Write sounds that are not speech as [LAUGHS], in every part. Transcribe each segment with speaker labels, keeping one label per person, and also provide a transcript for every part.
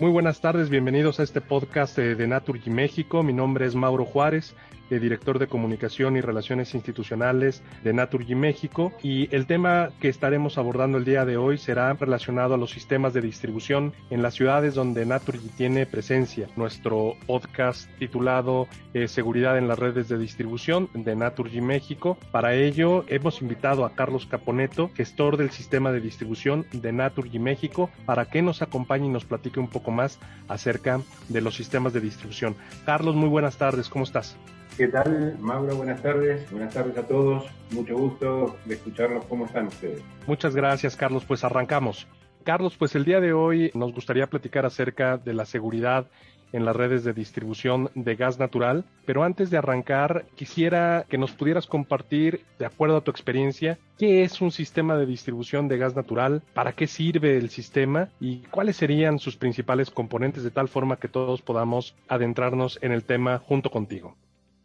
Speaker 1: Muy buenas tardes, bienvenidos a este podcast de Naturgy México. Mi nombre es Mauro Juárez director de Comunicación y Relaciones Institucionales de Naturgy México. Y el tema que estaremos abordando el día de hoy será relacionado a los sistemas de distribución en las ciudades donde Naturgy tiene presencia. Nuestro podcast titulado eh, Seguridad en las redes de distribución de Naturgy México. Para ello hemos invitado a Carlos Caponeto, gestor del sistema de distribución de Naturgy México, para que nos acompañe y nos platique un poco más acerca de los sistemas de distribución. Carlos, muy buenas tardes, ¿cómo estás?
Speaker 2: ¿Qué tal, Mauro? Buenas tardes. Buenas tardes a todos. Mucho gusto de escucharlos. ¿Cómo están ustedes?
Speaker 1: Muchas gracias, Carlos. Pues arrancamos. Carlos, pues el día de hoy nos gustaría platicar acerca de la seguridad en las redes de distribución de gas natural, pero antes de arrancar quisiera que nos pudieras compartir, de acuerdo a tu experiencia, qué es un sistema de distribución de gas natural, para qué sirve el sistema y cuáles serían sus principales componentes de tal forma que todos podamos adentrarnos en el tema junto contigo.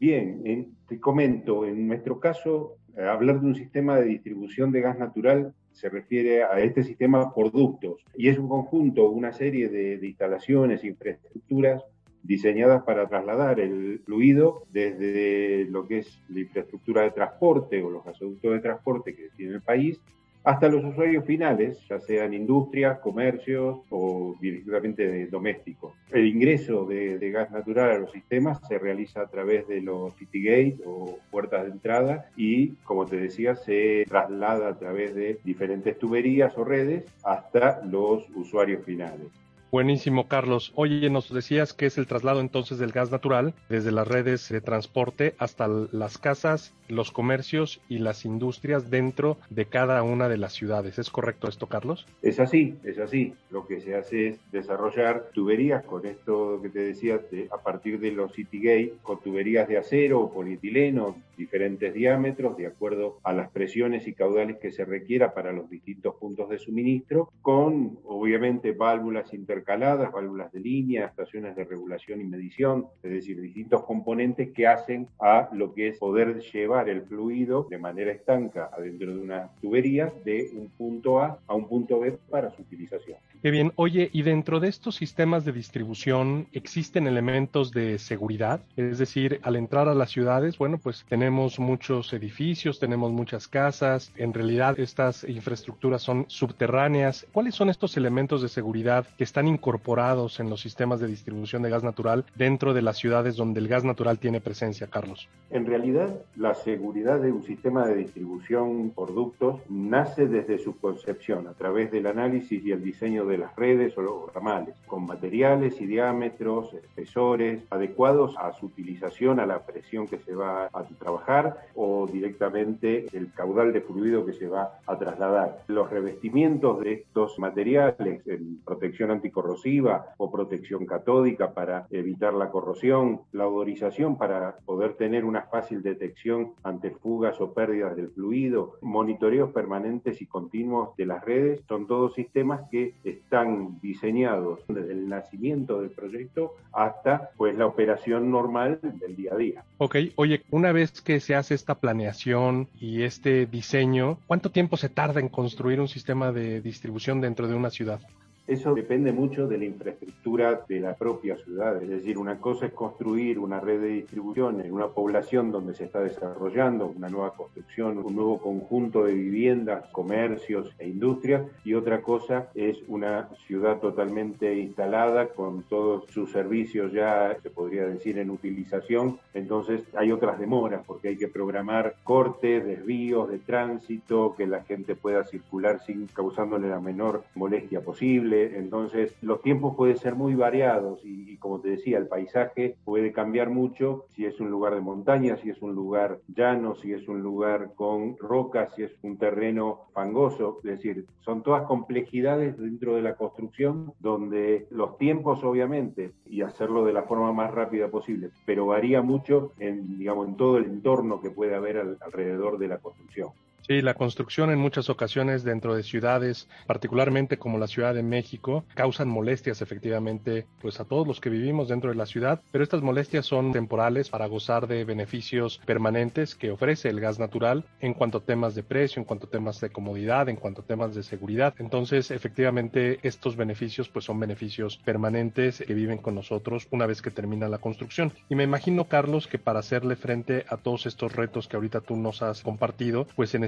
Speaker 2: Bien, te comento, en nuestro caso, eh, hablar de un sistema de distribución de gas natural se refiere a este sistema por ductos y es un conjunto, una serie de, de instalaciones, infraestructuras diseñadas para trasladar el fluido desde lo que es la infraestructura de transporte o los gasoductos de transporte que tiene el país hasta los usuarios finales, ya sean industrias, comercios o directamente domésticos. El ingreso de, gas natural a los sistemas se realiza a través de los city gate o puertas de entrada y, como te decía, se traslada a través de diferentes tuberías o redes hasta los usuarios finales.
Speaker 1: Buenísimo, Carlos. Oye, nos decías que es el traslado entonces del gas natural desde las redes de transporte hasta las casas, los comercios y las industrias dentro de cada una de las ciudades. ¿Es correcto esto, Carlos?
Speaker 2: Es así, es así. Lo que se hace es desarrollar tuberías con esto que te decía, a partir de los city gate, con tuberías de acero o polietileno, diferentes diámetros, de acuerdo a las presiones y caudales que se requiera para los distintos puntos de suministro, con obviamente válvulas intercambiables caladas, válvulas de línea, estaciones de regulación y medición, es decir, distintos componentes que hacen a lo que es poder llevar el fluido de manera estanca adentro de una tubería de un punto A a un punto B para su utilización.
Speaker 1: Qué bien. Oye, ¿y dentro de estos sistemas de distribución existen elementos de seguridad? Es decir, al entrar a las ciudades, bueno, pues tenemos muchos edificios, tenemos muchas casas, en realidad estas infraestructuras son subterráneas. ¿Cuáles son estos elementos de seguridad que están incorporados en los sistemas de distribución de gas natural dentro de las ciudades donde el gas natural tiene presencia, Carlos?
Speaker 2: En realidad, la seguridad de un sistema de distribución por ductos nace desde su concepción a través del análisis y el diseño de las redes o los ramales, con materiales y diámetros, espesores adecuados a su utilización, a la presión que se va a trabajar o directamente el caudal de fluido que se va a trasladar. Los revestimientos de estos materiales en protección anticorrosiva corrosiva o protección catódica para evitar la corrosión, la odorización para poder tener una fácil detección ante fugas o pérdidas del fluido, monitoreos permanentes y continuos de las redes, son todos sistemas que están diseñados desde el nacimiento del proyecto hasta pues la operación normal del día a día.
Speaker 1: Ok, oye, una vez que se hace esta planeación y este diseño, ¿cuánto tiempo se tarda en construir un sistema de distribución dentro de una ciudad?
Speaker 2: Eso depende mucho de la infraestructura de la propia ciudad. Es decir, una cosa es construir una red de distribución en una población donde se está desarrollando una nueva construcción, un nuevo conjunto de viviendas, comercios e industrias, y otra cosa es una ciudad totalmente instalada con todos sus servicios ya, se podría decir, en utilización. Entonces hay otras demoras porque hay que programar cortes, desvíos de tránsito, que la gente pueda circular sin causándole la menor molestia posible entonces los tiempos pueden ser muy variados y, como te decía, el paisaje puede cambiar mucho. Si es un lugar de montaña, si es un lugar llano, si es un lugar con rocas, si es un terreno fangoso, es decir, son todas complejidades dentro de la construcción donde los tiempos obviamente y hacerlo de la forma más rápida posible, pero varía mucho en, digamos, en todo el entorno que puede haber alrededor de la construcción.
Speaker 1: Sí, la construcción en muchas ocasiones dentro de ciudades, particularmente como la Ciudad de México, causan molestias efectivamente pues a todos los que vivimos dentro de la ciudad, pero estas molestias son temporales para gozar de beneficios permanentes que ofrece el gas natural en cuanto a temas de precio, en cuanto a temas de comodidad, en cuanto a temas de seguridad. Entonces, efectivamente, estos beneficios pues son beneficios permanentes que viven con nosotros una vez que termina la construcción. Y me imagino, Carlos, que para hacerle frente a todos estos retos que ahorita tú nos has compartido, pues se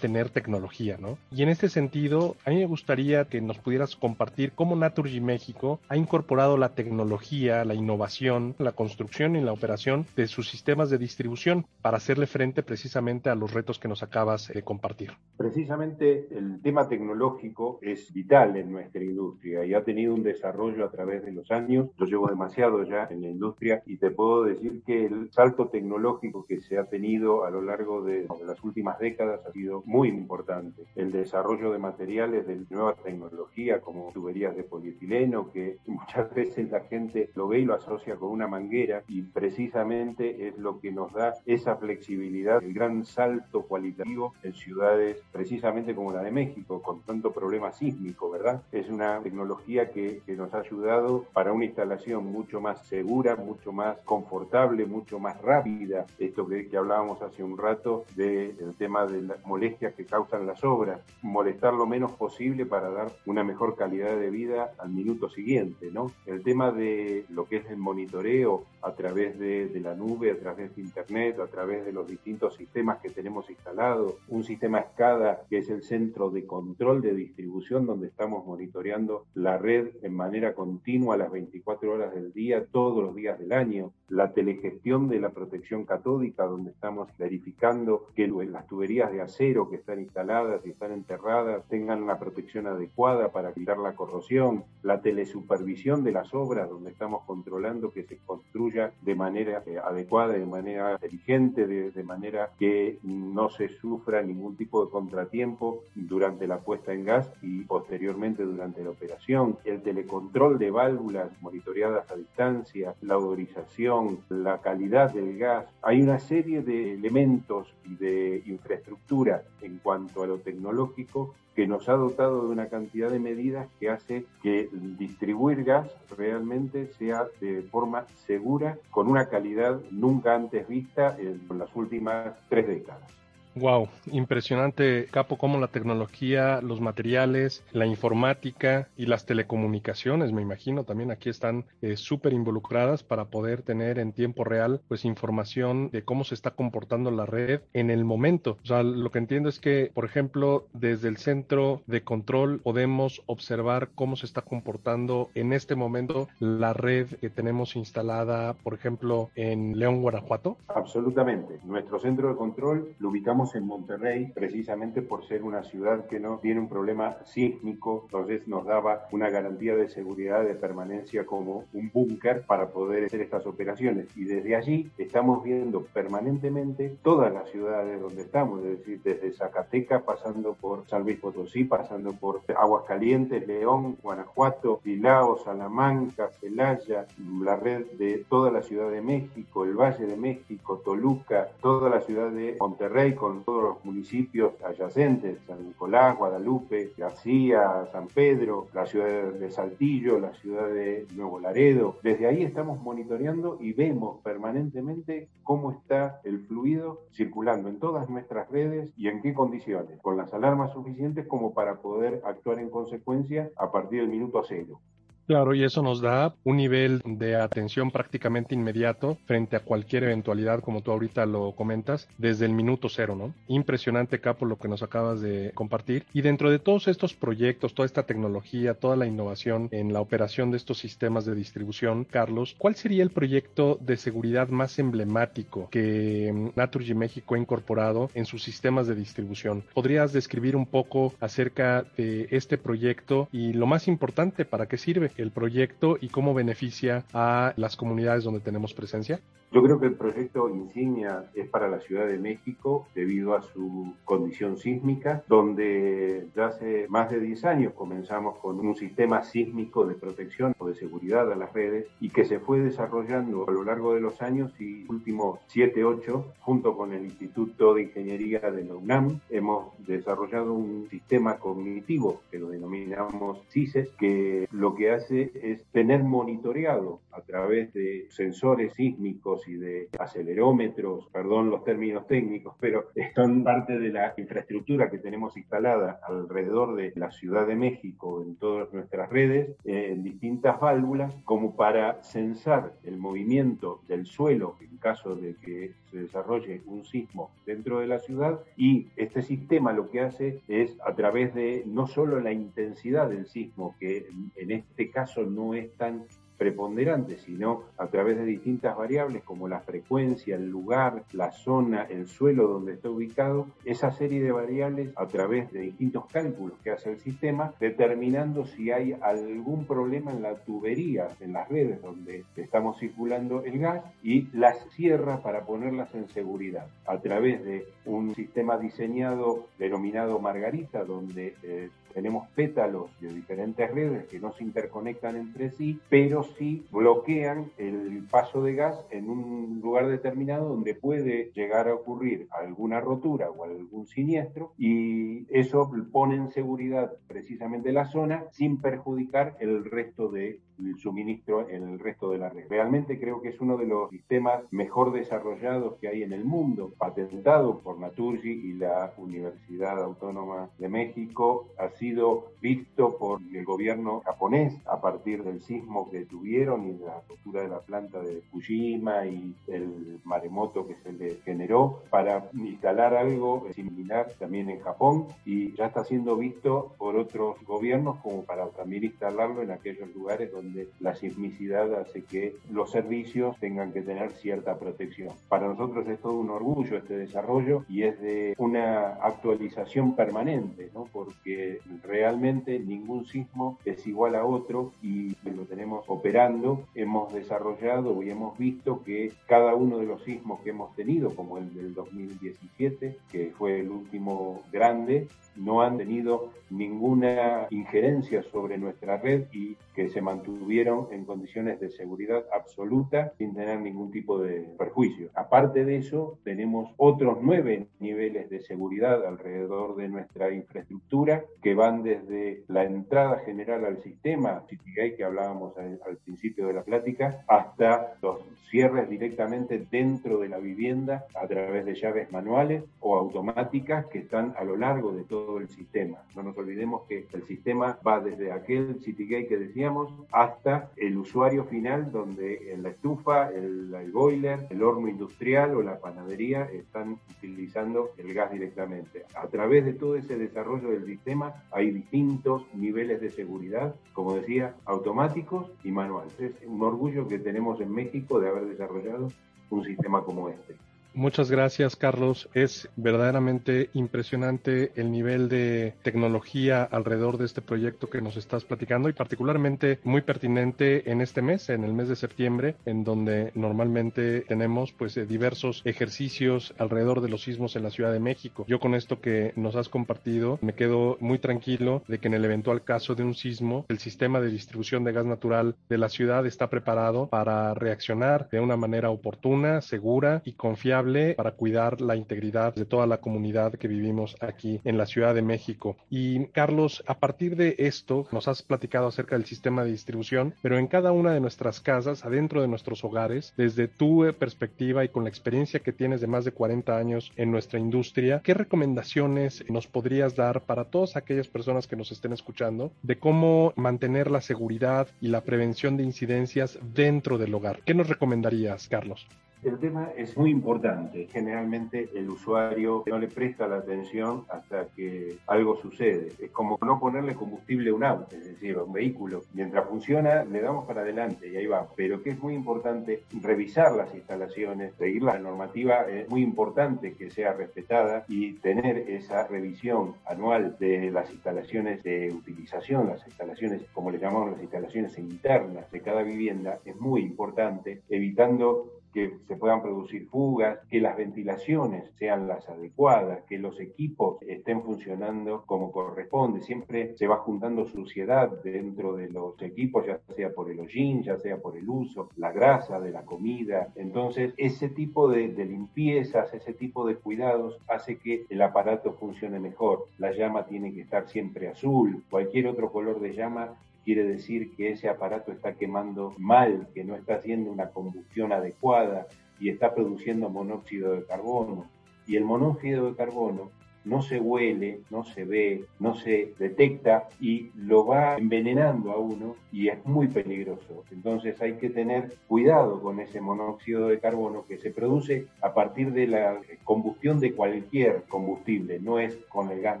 Speaker 1: tener tecnología, ¿no? Y en este sentido, a mí me gustaría que nos pudieras compartir cómo Naturgy México ha incorporado la tecnología, la innovación, la construcción y la operación de sus sistemas de distribución para hacerle frente precisamente a los retos que nos acabas de compartir.
Speaker 2: Precisamente el tema tecnológico es vital en nuestra industria y ha tenido un desarrollo a través de los años. Yo llevo demasiado ya en la industria y te puedo decir que el salto tecnológico que se ha tenido a lo largo de, de las últimas décadas ha sido muy importante. El desarrollo de materiales de nueva tecnología como tuberías de polietileno, que [LAUGHS] muchas veces la gente lo ve y lo asocia con una manguera y precisamente es lo que nos da esa flexibilidad, el gran salto cualitativo en ciudades precisamente como la de México, con tanto problema sísmico, ¿verdad? Es una tecnología que, que nos ha ayudado para una instalación mucho más segura, mucho más confortable, mucho más rápida. Esto que, que hablábamos hace un rato del de tema de las molestias que causan las obras, molestar lo menos posible para dar una mejor calidad de vida al minuto siguiente, ¿no? El tema de lo que es el monitoreo a través de, de la nube, a través de Internet, a través de los distintos sistemas que tenemos instalados, un sistema SCADA que es el centro de control de distribución donde estamos monitoreando la red en manera continua las 24 horas del día, todos los días del año, la telegestión de la protección catódica donde estamos verificando que las tuberías de acero que están instaladas y están enterradas tengan una protección adecuada para evitar la corrosión, la telesupervisión de las obras donde estamos controlando que se construya de manera eh, adecuada, de manera inteligente, de, de manera que no se sufra ningún tipo de contratiempo durante la puesta en gas y posteriormente durante la operación, el telecontrol de válvulas monitoreadas a distancia, la odorización, la calidad del gas. Hay una serie de elementos y de infraestructura en cuanto a lo tecnológico que nos ha dotado de una cantidad de medidas que hace que distribuir gas realmente sea de forma segura, con una calidad nunca antes vista en las últimas tres décadas.
Speaker 1: Wow, impresionante, Capo, cómo la tecnología, los materiales, la informática y las telecomunicaciones, me imagino, también aquí están eh, súper involucradas para poder tener en tiempo real, pues, información de cómo se está comportando la red en el momento. O sea, lo que entiendo es que, por ejemplo, desde el centro de control podemos observar cómo se está comportando en este momento la red que tenemos instalada, por ejemplo, en León, Guanajuato.
Speaker 2: Absolutamente. Nuestro centro de control lo ubicamos en Monterrey precisamente por ser una ciudad que no tiene un problema sísmico, entonces nos daba una garantía de seguridad de permanencia como un búnker para poder hacer estas operaciones. Y desde allí estamos viendo permanentemente todas las ciudades donde estamos, es decir, desde Zacatecas pasando por San Luis Potosí, pasando por Aguascalientes, León, Guanajuato, Bilao, Salamanca, Celaya, la red de toda la Ciudad de México, el Valle de México, Toluca, toda la ciudad de Monterrey con todos los municipios adyacentes, San Nicolás, Guadalupe, García, San Pedro, la ciudad de Saltillo, la ciudad de Nuevo Laredo. Desde ahí estamos monitoreando y vemos permanentemente cómo está el fluido circulando en todas nuestras redes y en qué condiciones, con las alarmas suficientes como para poder actuar en consecuencia a partir del minuto cero.
Speaker 1: Claro, y eso nos da un nivel de atención prácticamente inmediato frente a cualquier eventualidad, como tú ahorita lo comentas, desde el minuto cero, ¿no? Impresionante, Capo, lo que nos acabas de compartir. Y dentro de todos estos proyectos, toda esta tecnología, toda la innovación en la operación de estos sistemas de distribución, Carlos, ¿cuál sería el proyecto de seguridad más emblemático que mm, Naturgy México ha incorporado en sus sistemas de distribución? ¿Podrías describir un poco acerca de este proyecto y lo más importante, para qué sirve? El proyecto y cómo beneficia a las comunidades donde tenemos presencia?
Speaker 2: Yo creo que el proyecto insignia es para la Ciudad de México debido a su condición sísmica, donde ya hace más de 10 años comenzamos con un sistema sísmico de protección o de seguridad a las redes y que se fue desarrollando a lo largo de los años y últimos 7, 8, junto con el Instituto de Ingeniería de la UNAM, hemos desarrollado un sistema cognitivo que lo denominamos CISES, que lo que hace es tener monitoreado a través de sensores sísmicos y de acelerómetros, perdón los términos técnicos, pero son parte de la infraestructura que tenemos instalada alrededor de la Ciudad de México en todas nuestras redes, eh, en distintas válvulas, como para censar el movimiento del suelo en caso de que se desarrolle un sismo dentro de la ciudad. Y este sistema lo que hace es a través de no solo la intensidad del sismo, que en este caso no es tan preponderante, sino a través de distintas variables como la frecuencia, el lugar, la zona, el suelo donde está ubicado, esa serie de variables a través de distintos cálculos que hace el sistema, determinando si hay algún problema en la tubería, en las redes donde estamos circulando el gas y las cierra para ponerlas en seguridad. A través de un sistema diseñado denominado Margarita, donde eh, tenemos pétalos de diferentes redes que no se interconectan entre sí, pero sí bloquean el paso de gas en un lugar determinado donde puede llegar a ocurrir alguna rotura o algún siniestro y eso pone en seguridad precisamente la zona sin perjudicar el resto del suministro en el resto de la red. Realmente creo que es uno de los sistemas mejor desarrollados que hay en el mundo, patentado por Naturgy y la Universidad Autónoma de México, así sido visto por el gobierno japonés a partir del sismo que tuvieron y la ruptura de la planta de Fukushima y el maremoto que se le generó para instalar algo similar también en Japón y ya está siendo visto por otros gobiernos como para también instalarlo en aquellos lugares donde la sismicidad hace que los servicios tengan que tener cierta protección. Para nosotros es todo un orgullo este desarrollo y es de una actualización permanente, ¿no? porque realmente ningún sismo es igual a otro y lo tenemos operando. Hemos desarrollado y hemos visto que cada uno de los sismos que hemos tenido, como el del 2017, que fue el último grande, no han tenido ninguna injerencia sobre nuestra red y que se mantuvieron en condiciones de seguridad absoluta sin tener ningún tipo de perjuicio. Aparte de eso, tenemos otros nueve niveles de seguridad alrededor de nuestra infraestructura que van desde la entrada general al sistema, CityGate que hablábamos al, al principio de la plática, hasta los cierres directamente dentro de la vivienda a través de llaves manuales o automáticas que están a lo largo de todo el sistema. No nos olvidemos que el sistema va desde aquel CityGate que decíamos hasta el usuario final donde en la estufa, el, el boiler, el horno industrial o la panadería están utilizando el gas directamente. A través de todo ese desarrollo del sistema hay distintos niveles de seguridad, como decía, automáticos y manuales. Es un orgullo que tenemos en México de haber desarrollado un sistema como este.
Speaker 1: Muchas gracias, Carlos. Es verdaderamente impresionante el nivel de tecnología alrededor de este proyecto que nos estás platicando y particularmente muy pertinente en este mes, en el mes de septiembre, en donde normalmente tenemos pues eh, diversos ejercicios alrededor de los sismos en la Ciudad de México. Yo con esto que nos has compartido me quedo muy tranquilo de que en el eventual caso de un sismo, el sistema de distribución de gas natural de la ciudad está preparado para reaccionar de una manera oportuna, segura y confiable para cuidar la integridad de toda la comunidad que vivimos aquí en la Ciudad de México. Y Carlos, a partir de esto, nos has platicado acerca del sistema de distribución, pero en cada una de nuestras casas, adentro de nuestros hogares, desde tu eh, perspectiva y con la experiencia que tienes de más de 40 años en nuestra industria, ¿qué recomendaciones nos podrías dar para todas aquellas personas que nos estén escuchando de cómo mantener la seguridad y la prevención de incidencias dentro del hogar? ¿Qué nos recomendarías, Carlos?
Speaker 2: El tema es muy importante. Generalmente el usuario no le presta la atención hasta que algo sucede. Es como no ponerle combustible a un auto, es decir, a un vehículo. Mientras funciona, le damos para adelante y ahí va. Pero que es muy importante revisar las instalaciones, seguir la normativa, es muy importante que sea respetada y tener esa revisión anual de las instalaciones de utilización, las instalaciones, como le llamamos las instalaciones internas de cada vivienda, es muy importante, evitando que se puedan producir fugas, que las ventilaciones sean las adecuadas, que los equipos estén funcionando como corresponde. Siempre se va juntando suciedad dentro de los equipos, ya sea por el hollín, ya sea por el uso, la grasa de la comida. Entonces, ese tipo de, de limpiezas, ese tipo de cuidados hace que el aparato funcione mejor. La llama tiene que estar siempre azul, cualquier otro color de llama quiere decir que ese aparato está quemando mal, que no está haciendo una combustión adecuada y está produciendo monóxido de carbono. Y el monóxido de carbono no se huele, no se ve, no se detecta y lo va envenenando a uno y es muy peligroso. Entonces hay que tener cuidado con ese monóxido de carbono que se produce a partir de la combustión de cualquier combustible, no es con el gas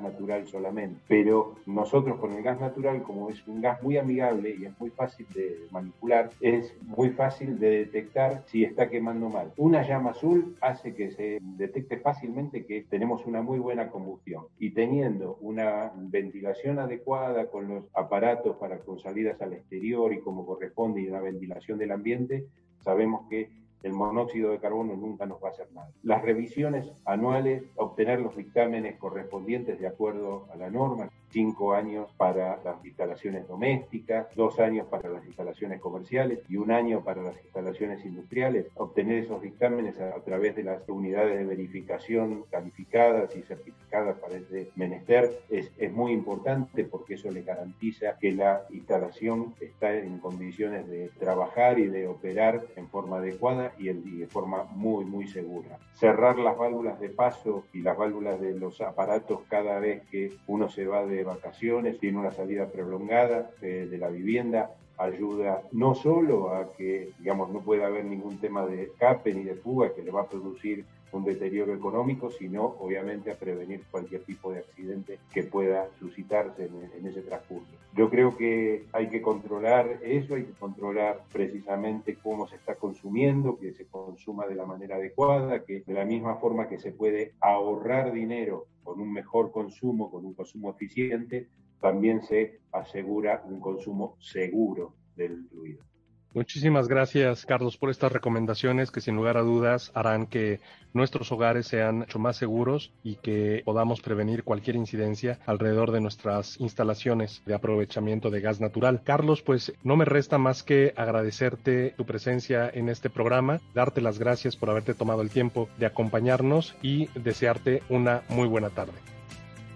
Speaker 2: natural solamente. Pero nosotros con el gas natural, como es un gas muy amigable y es muy fácil de manipular, es muy fácil de detectar si está quemando mal. Una llama azul hace que se detecte fácilmente que tenemos una muy buena combustión. Y teniendo una ventilación adecuada con los aparatos para con salidas al exterior y como corresponde y una ventilación del ambiente, sabemos que el monóxido de carbono nunca nos va a hacer nada. Las revisiones anuales, obtener los dictámenes correspondientes de acuerdo a la norma, cinco años para las instalaciones domésticas, dos años para las instalaciones comerciales y un año para las instalaciones industriales. Obtener esos dictámenes a, través de las unidades de verificación calificadas y certificadas para ese menester es, es muy importante porque eso le garantiza que la instalación está en condiciones de trabajar y de operar en forma adecuada y, y de forma muy, muy segura. Cerrar las válvulas de paso y las válvulas de los aparatos cada vez que uno se va de vacaciones, tiene una salida prolongada de la vivienda, ayuda no solo a que, digamos, no pueda haber ningún tema de escape ni de fuga que le va a producir un deterioro económico, sino obviamente a prevenir cualquier tipo de accidente que pueda suscitarse en, en, ese transcurso. Yo creo que hay que controlar eso, hay que controlar precisamente cómo se está consumiendo, que se consuma de la manera adecuada, que de la misma forma que se puede ahorrar dinero con un mejor consumo, con un consumo eficiente, también se asegura un consumo seguro del fluido.
Speaker 1: Muchísimas gracias, Carlos, por estas recomendaciones que sin lugar a dudas harán que nuestros hogares sean mucho más seguros y que podamos prevenir cualquier incidencia alrededor de nuestras instalaciones de aprovechamiento de gas natural. Carlos, pues no me resta más que agradecerte tu presencia en este programa, darte las gracias por haberte tomado el tiempo de acompañarnos y desearte una muy buena tarde.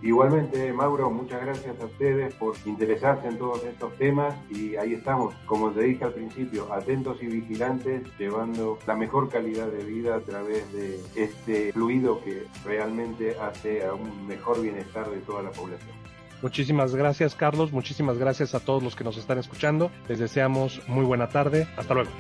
Speaker 2: Igualmente, Mauro, muchas gracias a ustedes por interesarse en todos estos temas y ahí estamos, como te dije al principio, atentos y vigilantes, llevando la mejor calidad de vida a través de este fluido que realmente hace a un mejor bienestar de toda la población.
Speaker 1: Muchísimas gracias, Carlos. Muchísimas gracias a todos los que nos están escuchando. Les deseamos muy buena tarde. Hasta luego.